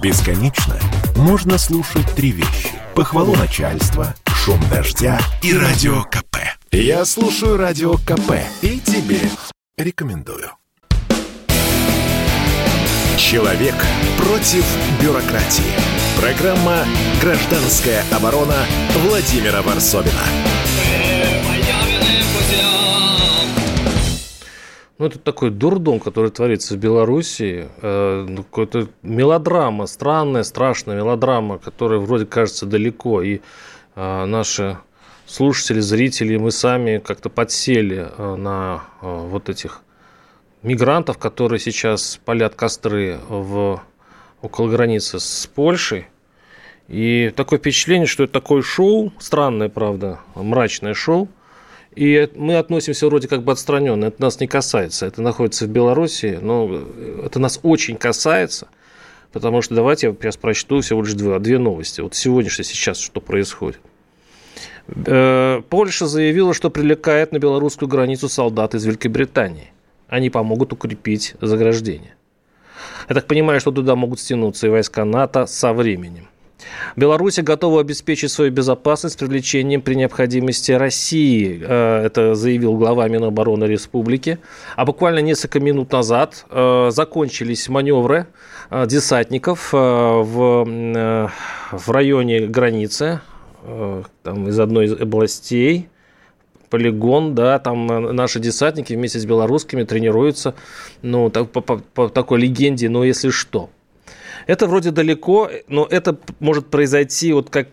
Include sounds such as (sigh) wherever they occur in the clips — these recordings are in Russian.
Бесконечно можно слушать три вещи. Похвалу начальства, шум дождя и радио КП. Я слушаю радио КП и тебе рекомендую. Человек против бюрократии. Программа «Гражданская оборона» Владимира Варсовина. Ну, это такой дурдом, который творится в Беларуси. Э, ну, какая-то мелодрама, странная, страшная мелодрама, которая вроде кажется далеко. И э, наши слушатели, зрители, мы сами как-то подсели э, на э, вот этих мигрантов, которые сейчас палят костры в, около границы с Польшей. И такое впечатление, что это такое шоу, странное, правда, мрачное шоу, и мы относимся вроде как бы отстраненно. Это нас не касается. Это находится в Беларуси, но это нас очень касается. Потому что давайте я сейчас прочту всего лишь две, две новости. Вот сегодняшнее сейчас что происходит. Э, Польша заявила, что привлекает на белорусскую границу солдат из Великобритании. Они помогут укрепить заграждение. Я так понимаю, что туда могут стянуться и войска НАТО со временем. Беларусь готова обеспечить свою безопасность привлечением при необходимости России. Э, это заявил глава Минобороны Республики. А буквально несколько минут назад э, закончились маневры э, десантников в, в районе границы там, из одной из областей полигон, да, там наши десантники вместе с белорусскими тренируются, ну, так, по, по, по такой легенде, но если что. Это вроде далеко, но это может произойти вот как,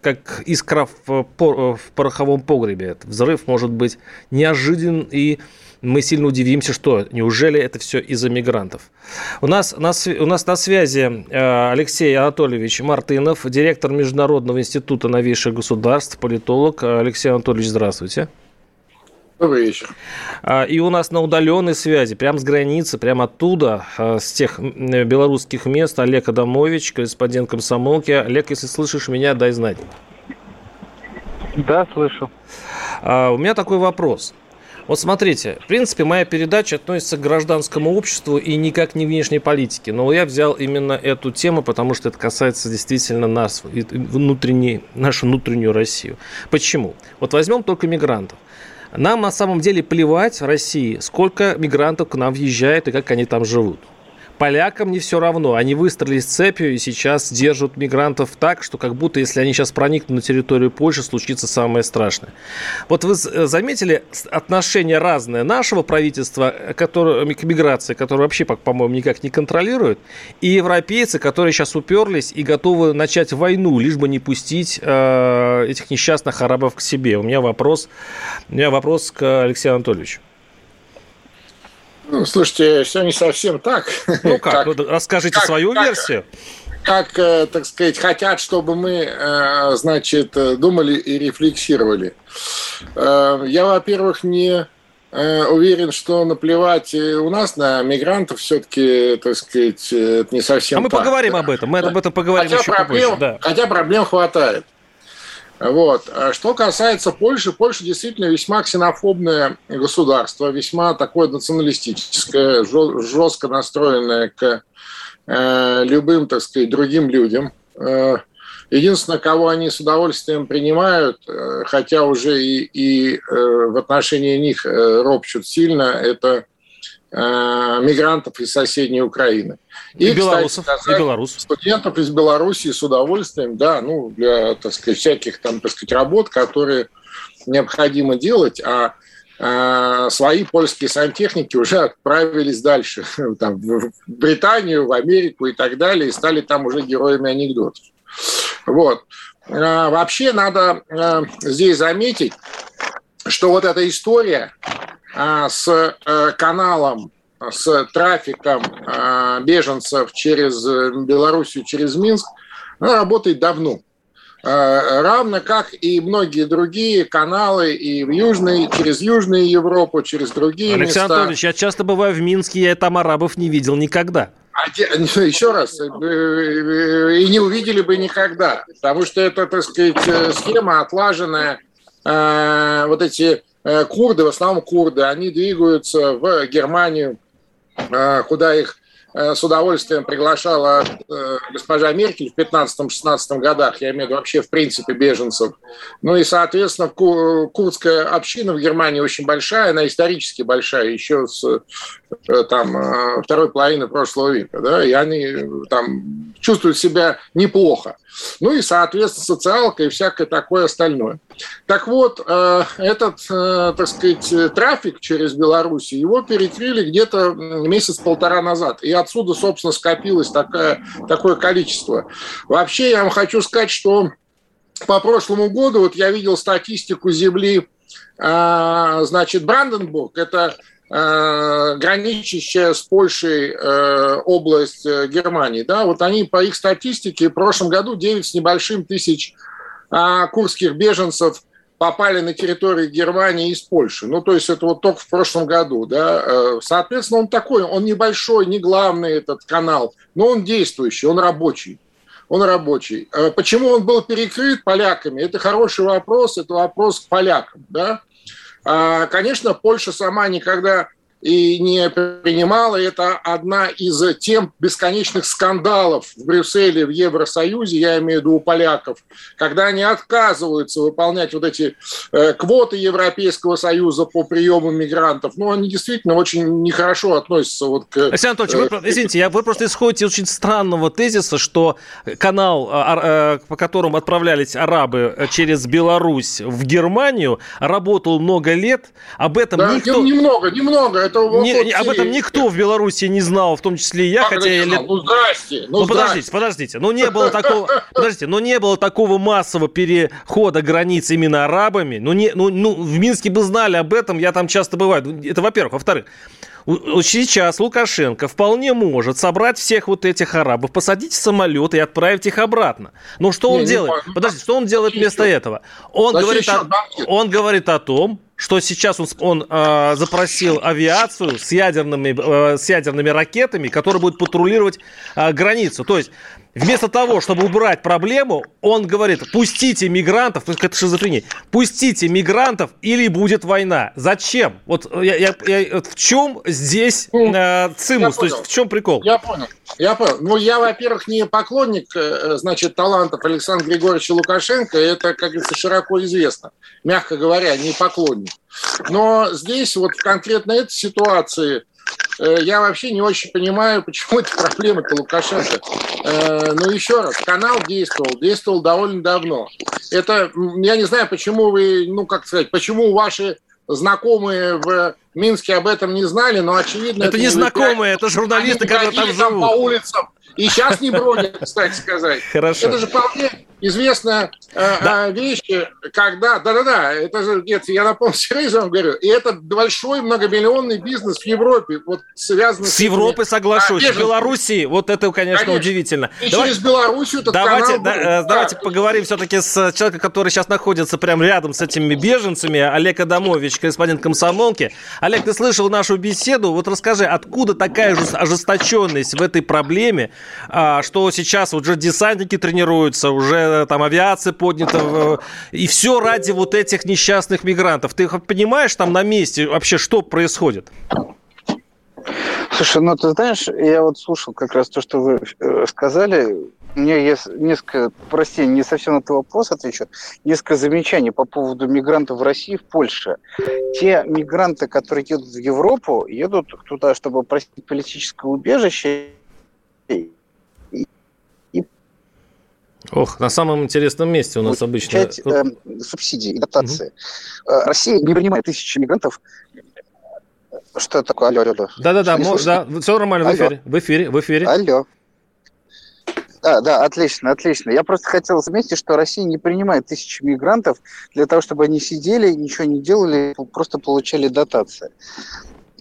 как искра в, в пороховом погребе. Взрыв может быть неожидан и мы сильно удивимся, что неужели это все из-за мигрантов. У нас, на, у нас на связи э, Алексей Анатольевич Мартынов, директор Международного института новейших государств, политолог. Алексей Анатольевич, здравствуйте. Добрый вечер. А, и у нас на удаленной связи, прямо с границы, прямо оттуда, а, с тех белорусских мест, Олег Адамович, корреспондент комсомолки. Олег, если слышишь меня, дай знать. Да, слышу. А, у меня такой вопрос. Вот смотрите, в принципе, моя передача относится к гражданскому обществу и никак не внешней политике. Но я взял именно эту тему, потому что это касается действительно нас, внутренней, нашу внутреннюю Россию. Почему? Вот возьмем только мигрантов. Нам на самом деле плевать в России, сколько мигрантов к нам въезжает и как они там живут. Полякам не все равно. Они выстроились цепью и сейчас держат мигрантов так, что как будто если они сейчас проникнут на территорию Польши, случится самое страшное. Вот вы э, заметили отношение разное нашего правительства э, которое, к миграции, которое вообще, по-моему, никак не контролирует, и европейцы, которые сейчас уперлись и готовы начать войну, лишь бы не пустить э, этих несчастных арабов к себе. У меня вопрос, у меня вопрос к Алексею Анатольевичу. Ну, слушайте, все не совсем так. Ну как, как расскажите как, свою как, версию. Как, э, так сказать, хотят, чтобы мы, э, значит, думали и рефлексировали. Э, я, во-первых, не уверен, что наплевать у нас на мигрантов все-таки, так сказать, это не совсем А мы так. поговорим об этом, мы об этом поговорим хотя еще проблем, попозже. Да. Хотя проблем хватает. Вот. А что касается Польши, Польша действительно весьма ксенофобное государство, весьма такое националистическое, жестко настроенное к э, любым, так сказать, другим людям. Э, единственное, кого они с удовольствием принимают, э, хотя уже и, и в отношении них ропчут сильно, это мигрантов из соседней Украины. И, и белорусов, кстати, сказать, и белорусов. Студентов из Белоруссии с удовольствием, да, ну, для, так сказать, всяких там, так сказать, работ, которые необходимо делать, а э, свои польские сантехники уже отправились дальше, (laughs) там, в Британию, в Америку и так далее, и стали там уже героями анекдотов. Вот. А, вообще надо э, здесь заметить, что вот эта история а, с э, каналом, с трафиком а, беженцев через э, Белоруссию, через Минск, она работает давно. А, равно как и многие другие каналы и в Южной, через Южную Европу, через другие Александр места. Анатольевич, я часто бываю в Минске, я там арабов не видел никогда. А (laughs) еще раз, э, и не увидели бы никогда, потому что это, так сказать, схема отлаженная, вот эти Э, курды, в основном курды, они двигаются в Германию, э, куда их Э, с удовольствием приглашала э, госпожа Меркель в 15-16 годах, я имею в виду вообще в принципе беженцев. Ну и, соответственно, курдская община в Германии очень большая, она исторически большая, еще с э, там, второй половины прошлого века, да, и они там чувствуют себя неплохо. Ну и, соответственно, социалка и всякое такое остальное. Так вот, этот, так сказать, трафик через Беларусь, его перекрыли где-то месяц-полтора назад. И отсюда, собственно, скопилось такое, такое количество. Вообще, я вам хочу сказать, что по прошлому году, вот я видел статистику земли, а, значит, Бранденбург, это граничащая с Польшей э, область э, Германии, да, вот они по их статистике в прошлом году 9 с небольшим тысяч а, курских беженцев попали на территорию Германии из Польши. Ну, то есть это вот только в прошлом году, да. Э, соответственно, он такой, он небольшой, не главный этот канал, но он действующий, он рабочий. Он рабочий. Э, почему он был перекрыт поляками? Это хороший вопрос, это вопрос к полякам, да. А, конечно, Польша сама никогда и не принимала. Это одна из тем бесконечных скандалов в Брюсселе, в Евросоюзе, я имею в виду у поляков, когда они отказываются выполнять вот эти э, квоты Европейского Союза по приему мигрантов. Ну, они действительно очень нехорошо относятся вот к... Александр Анатольевич, вы, э, извините, я, вы просто исходите очень странного тезиса, что канал, а, э, по которому отправлялись арабы через Беларусь в Германию, работал много лет. Об этом да, никто... Немного, немного это не, не, об этом никто в Беларуси не знал, в том числе и я, как хотя я лет... Ну здрасте, ну, ну подождите, подождите, ну не было такого, (laughs) подождите, ну не было такого массового перехода границ именно арабами, ну не, ну, ну в Минске бы знали об этом, я там часто бываю, ну, это во-первых, во-вторых, Сейчас Лукашенко вполне может собрать всех вот этих арабов, посадить в самолет и отправить их обратно. Но что он не, делает? Не Подождите, что он делает вместо этого? Он говорит, о, он говорит о том, что сейчас он, он э, запросил авиацию с ядерными, э, с ядерными ракетами, которые будут патрулировать э, границу. То есть Вместо того, чтобы убрать проблему, он говорит, пустите мигрантов, то есть это шизофрения, пустите мигрантов или будет война. Зачем? Вот я, я, я, в чем здесь ну, э, цимус, то есть в чем прикол? Я понял, я понял. Ну, я, во-первых, не поклонник, э, значит, талантов Александра Григорьевича Лукашенко, это, как говорится, широко известно. Мягко говоря, не поклонник. Но здесь вот конкретно этой ситуации Э, я вообще не очень понимаю, (laughs) почему эти проблемы-то Лукашенко. Э, но еще раз, канал действовал, действовал довольно давно. Это, я не знаю, почему вы, ну, как сказать, почему ваши знакомые в Минске об этом не знали, но очевидно... Это, это не знакомые, это журналисты, которые там живут. по улицам. И сейчас не бродят, кстати сказать. Хорошо. Это же вполне известная э, да. Э, вещь, когда, да-да-да, это же, нет, я напомню, (laughs) серьезно вам говорю, и это большой многомиллионный бизнес в Европе, вот связанный с... С Европой соглашусь, а, в Белоруссии, вот это, конечно, конечно. удивительно. И Давай... через Белоруссию этот давайте, канал... Да, давайте да. поговорим все-таки с человеком, который сейчас находится прямо рядом с этими беженцами, Олег Адамович, корреспондент комсомолки. Олег, ты слышал нашу беседу, вот расскажи, откуда такая же ожесточенность в этой проблеме, а, что сейчас уже десантники тренируются, уже там авиация поднята, и все ради вот этих несчастных мигрантов. Ты понимаешь там на месте вообще, что происходит? Слушай, ну ты знаешь, я вот слушал как раз то, что вы э, сказали. Меня есть несколько, прости, не совсем на твой вопрос отвечу, несколько замечаний по поводу мигрантов в России, в Польше. Те мигранты, которые едут в Европу, едут туда, чтобы просить политическое убежище, Ох, на самом интересном месте у нас обычно... Э, субсидии и дотации. Угу. Россия не принимает тысячи мигрантов. Что такое? Алло, алло. Да-да-да, да, все нормально, алло. в эфире, в эфире, в эфире. Алло. Да, да, отлично, отлично. Я просто хотел заметить, что Россия не принимает тысячи мигрантов для того, чтобы они сидели, ничего не делали, просто получали дотации.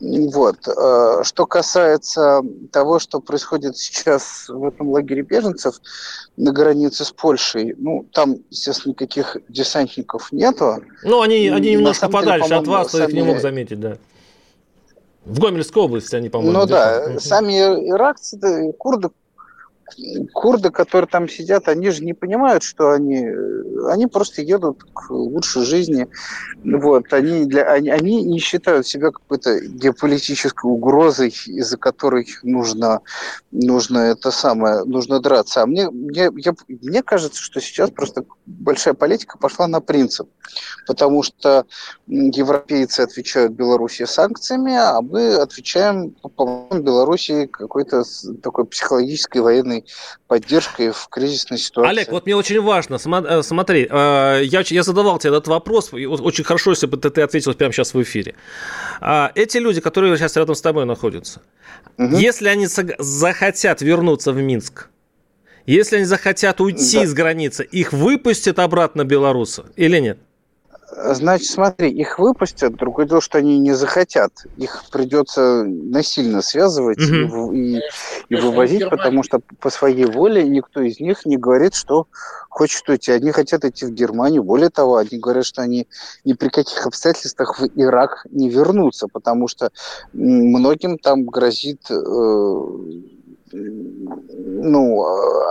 Вот. Э, что касается того, что происходит сейчас в этом лагере беженцев на границе с Польшей, ну, там, естественно, никаких десантников нету. Ну, они, они немножко подальше деле, от вас, сами... их не мог заметить, да. В Гомельской области они, по-моему. Ну да, сами иракцы, да, курды курды, которые там сидят, они же не понимают, что они, они просто едут к лучшей жизни. Вот, они, для, они, они не считают себя какой-то геополитической угрозой, из-за которой нужно, нужно это самое, нужно драться. А мне, мне, я, мне кажется, что сейчас просто большая политика пошла на принцип, потому что европейцы отвечают Беларуси санкциями, а мы отвечаем по Беларуси какой-то такой психологической военной поддержкой в кризисной ситуации. Олег, вот мне очень важно, э, смотри, э, я, я задавал тебе этот вопрос, очень хорошо, если бы ты, ты ответил прямо сейчас в эфире. А, эти люди, которые сейчас рядом с тобой находятся, угу. если они захотят вернуться в Минск, если они захотят уйти да. с границы, их выпустят обратно белорусы или нет? Значит, смотри, их выпустят, другое дело, что они не захотят. Их придется насильно связывать угу. и, и, и вывозить, потому что по своей воле никто из них не говорит, что хочет уйти. Они хотят идти в Германию. Более того, они говорят, что они ни при каких обстоятельствах в Ирак не вернутся, потому что многим там грозит э, ну,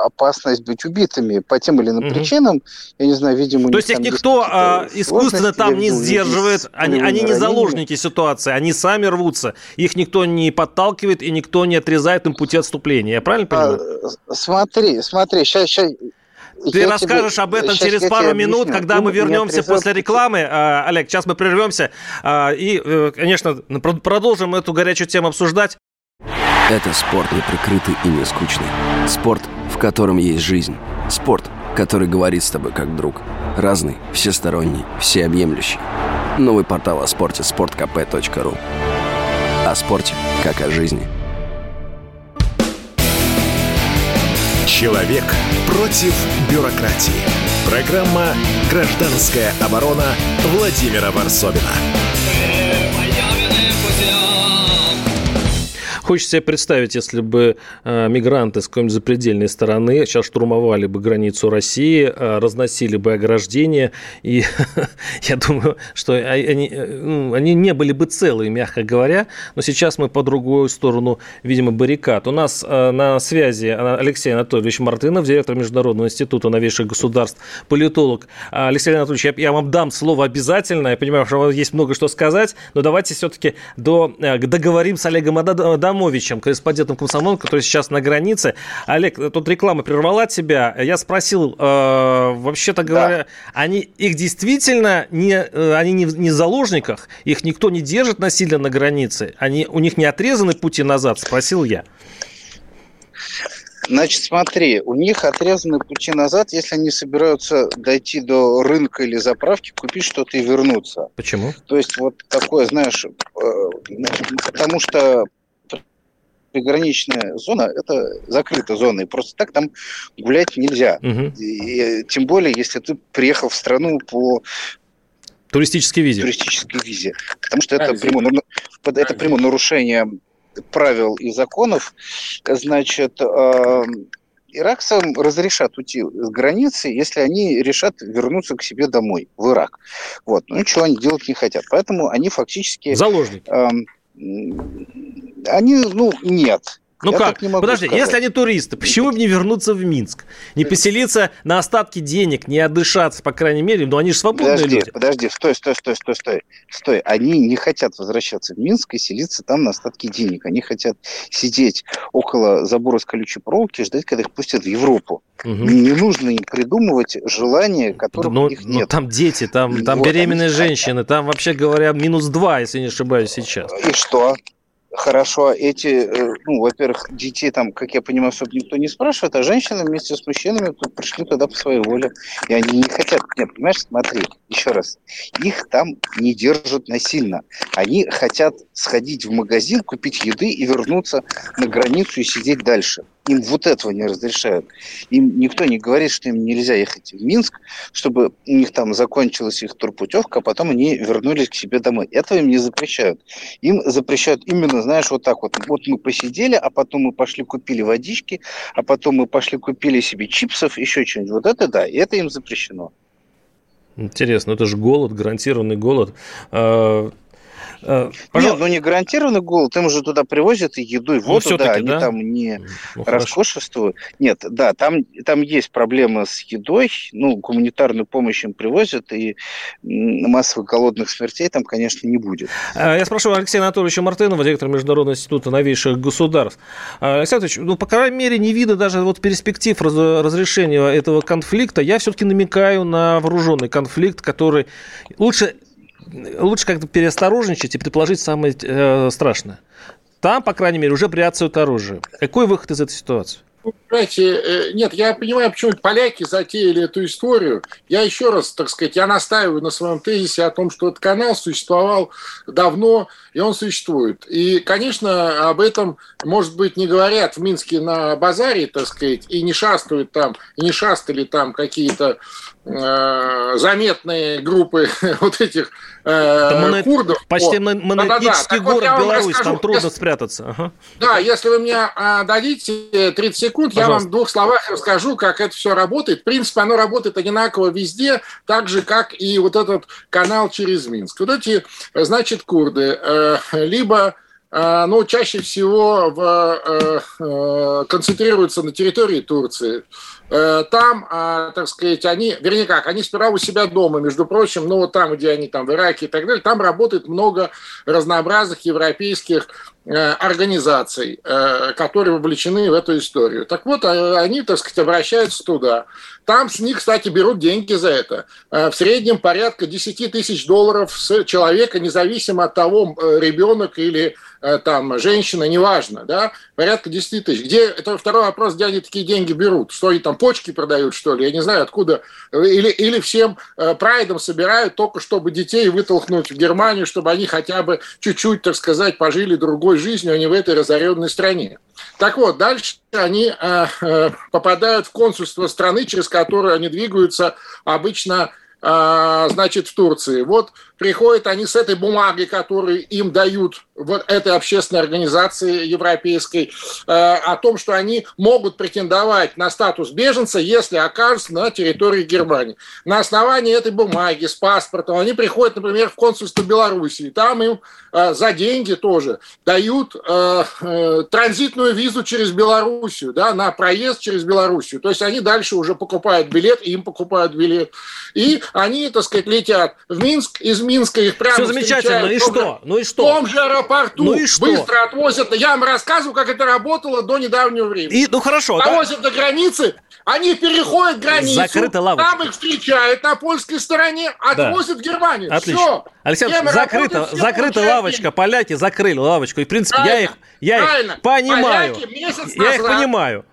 опасность быть убитыми по тем или иным угу. причинам. Я не знаю, видимо... То есть их никто а, искусственно там не сдерживает, они, они не заложники ситуации, они сами рвутся. Их никто не подталкивает и никто не отрезает им пути отступления. Я правильно а, понимаю? А, смотри, смотри, сейчас, сейчас ты я расскажешь тебе, об этом через пару минут, объясню. когда мы вернемся после рекламы. А, Олег, сейчас мы прервемся а, и, э, конечно, продолжим эту горячую тему обсуждать. Это спорт не прикрытый и не скучный. Спорт, в котором есть жизнь. Спорт, который говорит с тобой как друг. Разный, всесторонний, всеобъемлющий. Новый портал о спорте – sportkp.ru О спорте, как о жизни. Человек против бюрократии. Программа «Гражданская оборона» Владимира Варсовина. Хочется себе представить, если бы э, мигранты с какой-нибудь запредельной стороны сейчас штурмовали бы границу России, э, разносили бы ограждения, и (laughs) я думаю, что они, э, они не были бы целые, мягко говоря, но сейчас мы по другую сторону, видимо, баррикад. У нас на связи Алексей Анатольевич Мартынов, директор Международного института новейших государств, политолог. Алексей Анатольевич, я, вам дам слово обязательно, я понимаю, что у вас есть много что сказать, но давайте все-таки до, договорим с Олегом Адамовым Абрамовичем, корреспондентом комсомола, который сейчас на границе. Олег, тут реклама прервала тебя. Я спросил, э, вообще-то говоря, да. они их действительно не, э, они не, не в заложниках, их никто не держит насильно на границе, они, у них не отрезаны пути назад, спросил я. Значит, смотри, у них отрезаны пути назад, если они собираются дойти до рынка или заправки, купить что-то и вернуться. Почему? То есть вот такое, знаешь, э, потому что приграничная зона – это закрытая зона, и просто так там гулять нельзя. Угу. И, тем более, если ты приехал в страну по туристической визе. Туристической визе. Потому что это прямое, это прямое нарушение правил и законов. Значит, э, иракцам разрешат уйти с границы, если они решат вернуться к себе домой, в Ирак. Вот. Ну, ничего они делать не хотят. Поэтому они фактически... Заложники. Э, они, ну, нет. Ну Я как? Подожди, сказать. если они туристы, почему бы не вернуться в Минск? Не поселиться на остатки денег, не отдышаться, по крайней мере, но они же свободные подожди, люди. Подожди, стой, стой, стой, стой, стой. Стой, они не хотят возвращаться в Минск и селиться там на остатки денег. Они хотят сидеть около забора с колючей проволоки и ждать, когда их пустят в Европу. Угу. Не нужно им придумывать желания, которых но, у них нет. Но там дети, там, там вот, беременные они... женщины, там, вообще говоря, минус два, если не ошибаюсь, сейчас. И что? Хорошо, эти, э, ну, во-первых, детей там, как я понимаю, особо никто не спрашивает, а женщины вместе с мужчинами пришли туда по своей воле. И они не хотят, нет, понимаешь, смотри, еще раз, их там не держат насильно. Они хотят сходить в магазин, купить еды и вернуться на границу и сидеть дальше. Им вот этого не разрешают. Им никто не говорит, что им нельзя ехать в Минск, чтобы у них там закончилась их турпутевка, а потом они вернулись к себе домой. Этого им не запрещают. Им запрещают именно, знаешь, вот так вот. Вот мы посидели, а потом мы пошли купили водички, а потом мы пошли купили себе чипсов, еще что-нибудь. Вот это да, это им запрещено. Интересно, это же голод, гарантированный голод. А, Э, Нет, ну не гарантированный голод, им же туда привозят и еду, и ну, воду, ну, да, они да? там не ну, роскошествуют. Нет, да, там, там есть проблемы с едой, ну, гуманитарную помощь им привозят, и массовых голодных смертей там, конечно, не будет. А, я спрашиваю Алексея Анатольевича Мартынова, директора Международного института новейших государств. А, Алексей Анатольевич, ну, по крайней мере, не видно даже вот перспектив разрешения этого конфликта. Я все-таки намекаю на вооруженный конфликт, который лучше лучше как-то переосторожничать и предположить самое э, страшное. Там, по крайней мере, уже бряцают оружие. Какой выход из этой ситуации? Понимаете, э, нет, я понимаю, почему поляки затеяли эту историю. Я еще раз, так сказать, я настаиваю на своем тезисе о том, что этот канал существовал давно, и он существует. И, конечно, об этом, может быть, не говорят в Минске на базаре, так сказать, и не шастают там, не шастали там какие-то э, заметные группы (laughs) вот этих э, курдов. Почти О, монетический да, да, город вот Беларусь, расскажу, там трудно если, спрятаться. Ага. Да, если вы мне э, дадите 30 секунд, Пожалуйста. я вам в двух словах расскажу, как это все работает. В принципе, оно работает одинаково везде, так же, как и вот этот канал через Минск. Вот эти, значит, курды, э, либо ну, чаще всего в, э, э, концентрируются на территории Турции, Э, там, а, так сказать, они, вернее как, они сперва у себя дома, между прочим, ну вот там, где они там в Ираке и так далее, там работает много разнообразных европейских организаций, э, которые вовлечены в эту историю. Так вот, а, они, так сказать, обращаются туда. Там с них, кстати, берут деньги за это. В среднем порядка 10 тысяч долларов с человека, независимо от того, ребенок или там женщина, неважно, да, порядка 10 тысяч. Где, это второй вопрос, где они такие деньги берут, что они там почки продают, что ли, я не знаю откуда, или, или всем э, прайдом собирают только чтобы детей вытолкнуть в Германию, чтобы они хотя бы чуть-чуть, так сказать, пожили другой жизнью, а в этой разоренной стране. Так вот, дальше они э, э, попадают в консульство страны, через которую они двигаются обычно э, значит, в Турции. Вот приходят они с этой бумагой, которую им дают вот этой общественной организации европейской, э, о том, что они могут претендовать на статус беженца, если окажутся на территории Германии. На основании этой бумаги с паспортом они приходят, например, в консульство Белоруссии. Там им э, за деньги тоже дают э, транзитную визу через Белоруссию, да, на проезд через Белоруссию. То есть они дальше уже покупают билет, им покупают билет. И они, так сказать, летят в Минск из Минска их прямо Все замечательно, и что? Ну и что? В том же аэропорту ну и что? быстро отвозят. Я вам рассказываю, как это работало до недавнего времени. И, ну хорошо. Отвозят да? до границы, они переходят границу, Закрыта лавочка. там их встречают на польской стороне, отвозят да. в Германию. Отлично. Все. Александр, закрыта, закрыта лавочка, поляки закрыли лавочку. И, в принципе, Правильно. я их, я их понимаю. я их понимаю.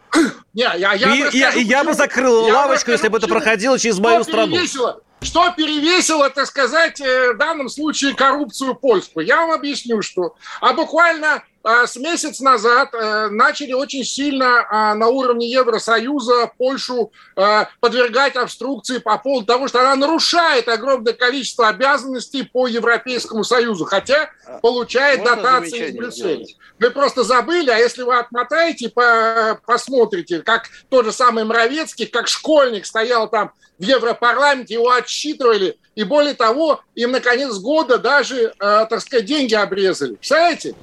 Не, я, я, и, я, и я бы закрыл я лавочку, если бы это проходило через мою страну. Весело что перевесило, так сказать, э, в данном случае коррупцию польскую? Я вам объясню, что. А буквально с месяц назад э, начали очень сильно а, на уровне Евросоюза Польшу а, подвергать обструкции по поводу того, что она нарушает огромное количество обязанностей по Европейскому Союзу, хотя получает Можно дотации из Брюсселя. Вы просто забыли, а если вы отмотаете, посмотрите, как тот же самый Моровецкий, как школьник стоял там в Европарламенте, его отсчитывали, и более того, им на конец года даже, так сказать, деньги обрезали. Представляете?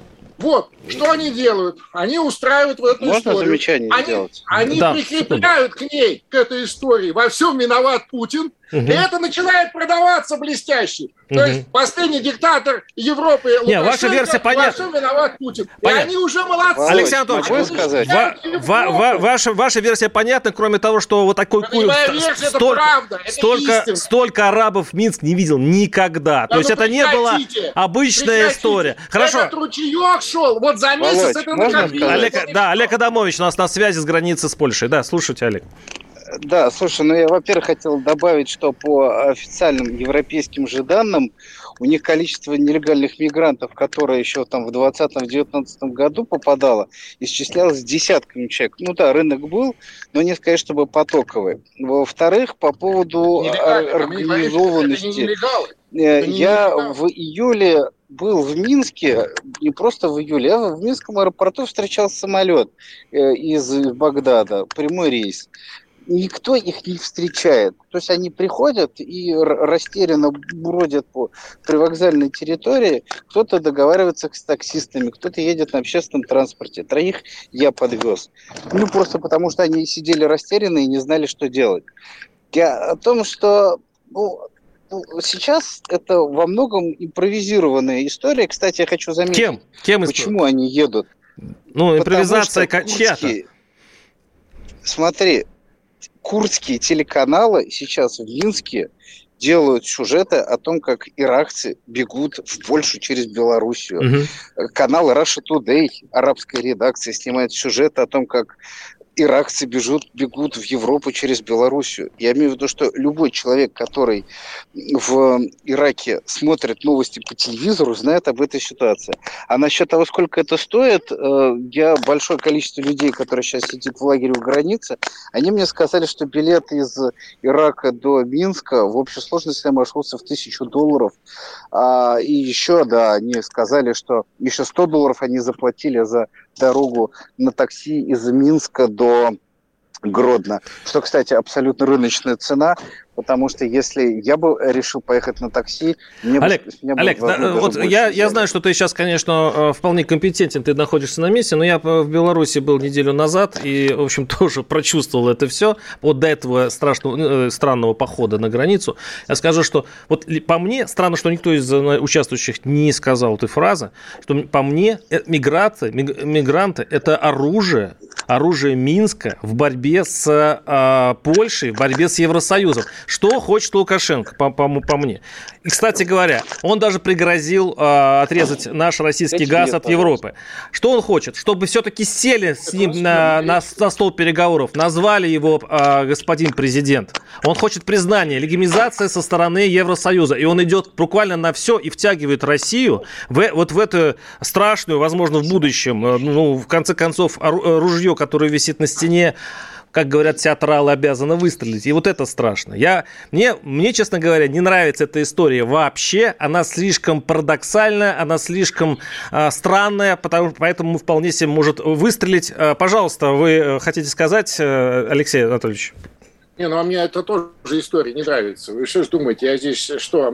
Вот, что они делают? Они устраивают в эту Можно историю. замечание они, сделать? Они да. прикрепляют к ней, к этой истории, во всем виноват Путин, Угу. И это начинает продаваться блестяще. Угу. То есть последний диктатор Европы Не, ваша версия понятна. виноват Путин. Понятно. И они уже молодцы. Александр Анатольевич, сказать? Ва- ва- ва- ваша, ваша версия понятна, кроме того, что вот такой куй... Версия, столько, правда, столько, столько арабов Минск не видел никогда. Да, То есть ну, это не была обычная история. Хорошо. Этот ручеек шел, вот за месяц Володь, это накопилось. Олег, да, Олег Адамович у нас на связи с границы с Польшей. Да, слушайте, Олег. Да, слушай, ну я, во-первых, хотел добавить, что по официальным европейским же данным у них количество нелегальных мигрантов, которые еще там в 2020-2019 году попадало, исчислялось десятками человек. Ну да, рынок был, но не сказать, чтобы потоковый. Во-вторых, по поводу организованности. Э, я в июле был в Минске, не просто в июле, я в Минском аэропорту встречал самолет э, из Багдада, прямой рейс. Никто их не встречает. То есть они приходят и растерянно бродят по привокзальной территории. Кто-то договаривается с таксистами, кто-то едет на общественном транспорте. Троих я подвез. Ну, просто потому что они сидели растерянные и не знали, что делать. Я о том, что ну, ну сейчас это во многом импровизированная история. Кстати, я хочу заметить, Кем? Кем почему они едут. Ну, импровизация чья-то. Смотри, курдские телеканалы сейчас в Минске делают сюжеты о том, как иракцы бегут в Польшу через Белоруссию. Угу. Канал Russia Today, арабская редакция, снимает сюжеты о том, как иракцы бежут, бегут в Европу через Белоруссию. Я имею в виду, что любой человек, который в Ираке смотрит новости по телевизору, знает об этой ситуации. А насчет того, сколько это стоит, э, я большое количество людей, которые сейчас сидят в лагере у границы, они мне сказали, что билет из Ирака до Минска в общей сложности обошелся в тысячу долларов. А, и еще, да, они сказали, что еще 100 долларов они заплатили за дорогу на такси из Минска до Гродно. Что, кстати, абсолютно рыночная цена потому что если я бы решил поехать на такси, мне Олег, бы, меня Олег, бы, да, вот я, я знаю, что ты сейчас, конечно, э, вполне компетентен, ты находишься на месте, но я в Беларуси был неделю назад и, в общем, (laughs) тоже прочувствовал это все вот до этого страшного, э, странного похода на границу. Я скажу, что вот по мне, странно, что никто из э, участвующих не сказал этой фразы, что по мне миграция, мигранты – это оружие, оружие Минска в борьбе с э, Польшей, в борьбе с Евросоюзом. Что хочет Лукашенко, по, по, по мне? И, кстати говоря, он даже пригрозил э, отрезать наш российский газ от Европы. Что он хочет? Чтобы все-таки сели с ним на, на, на стол переговоров, назвали его э, господин президент. Он хочет признания, легимизация со стороны Евросоюза. И он идет буквально на все и втягивает Россию в, вот в эту страшную, возможно, в будущем, ну, в конце концов, ружье, которое висит на стене, как говорят театралы, обязаны выстрелить. И вот это страшно. Я, мне, мне, честно говоря, не нравится эта история вообще. Она слишком парадоксальная, она слишком э, странная, потому, поэтому вполне себе может выстрелить. Э, пожалуйста, вы э, хотите сказать, э, Алексей Анатольевич? Не, ну а мне это тоже история не нравится. Вы что ж думаете, я здесь что,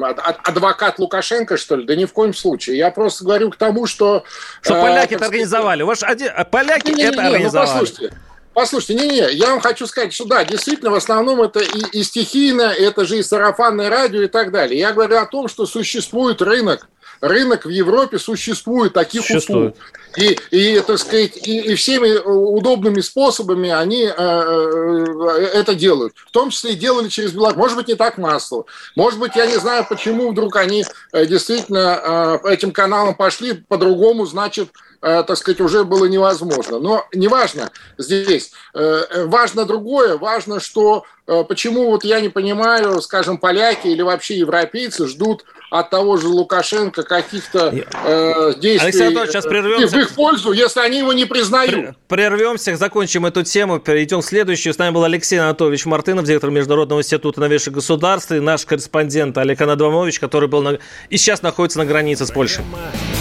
адвокат Лукашенко, что ли? Да ни в коем случае. Я просто говорю к тому, что... Что э, поляки это организовали. Ваш, один, поляки не, это не, организовали. Ну, послушайте, Послушайте, не-не, я вам хочу сказать, что да, действительно, в основном это и, и стихийно, это же и сарафанное радио и так далее. Я говорю о том, что существует рынок, рынок в Европе существует таких существует. услуг. И, и, так сказать, и, и всеми удобными способами они э, э, это делают. В том числе и делали через Беларусь. Может быть, не так массово. Может быть, я не знаю, почему вдруг они э, действительно э, этим каналом пошли, по-другому, значит, Э, так сказать, уже было невозможно. Но неважно здесь. Э, э, важно другое. Важно, что почему вот я не понимаю, скажем, поляки или вообще европейцы ждут от того же Лукашенко каких-то э, действий Алексей Анатольевич, сейчас прервемся. в их пользу, если они его не признают. Прервемся, закончим эту тему, перейдем к следующей. С нами был Алексей Анатольевич Мартынов, директор Международного института новейших государств, и наш корреспондент Олег Анадвамович, который был на... и сейчас находится на границе с Польшей.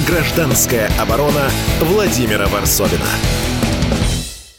Гражданская оборона Владимира Варсовина.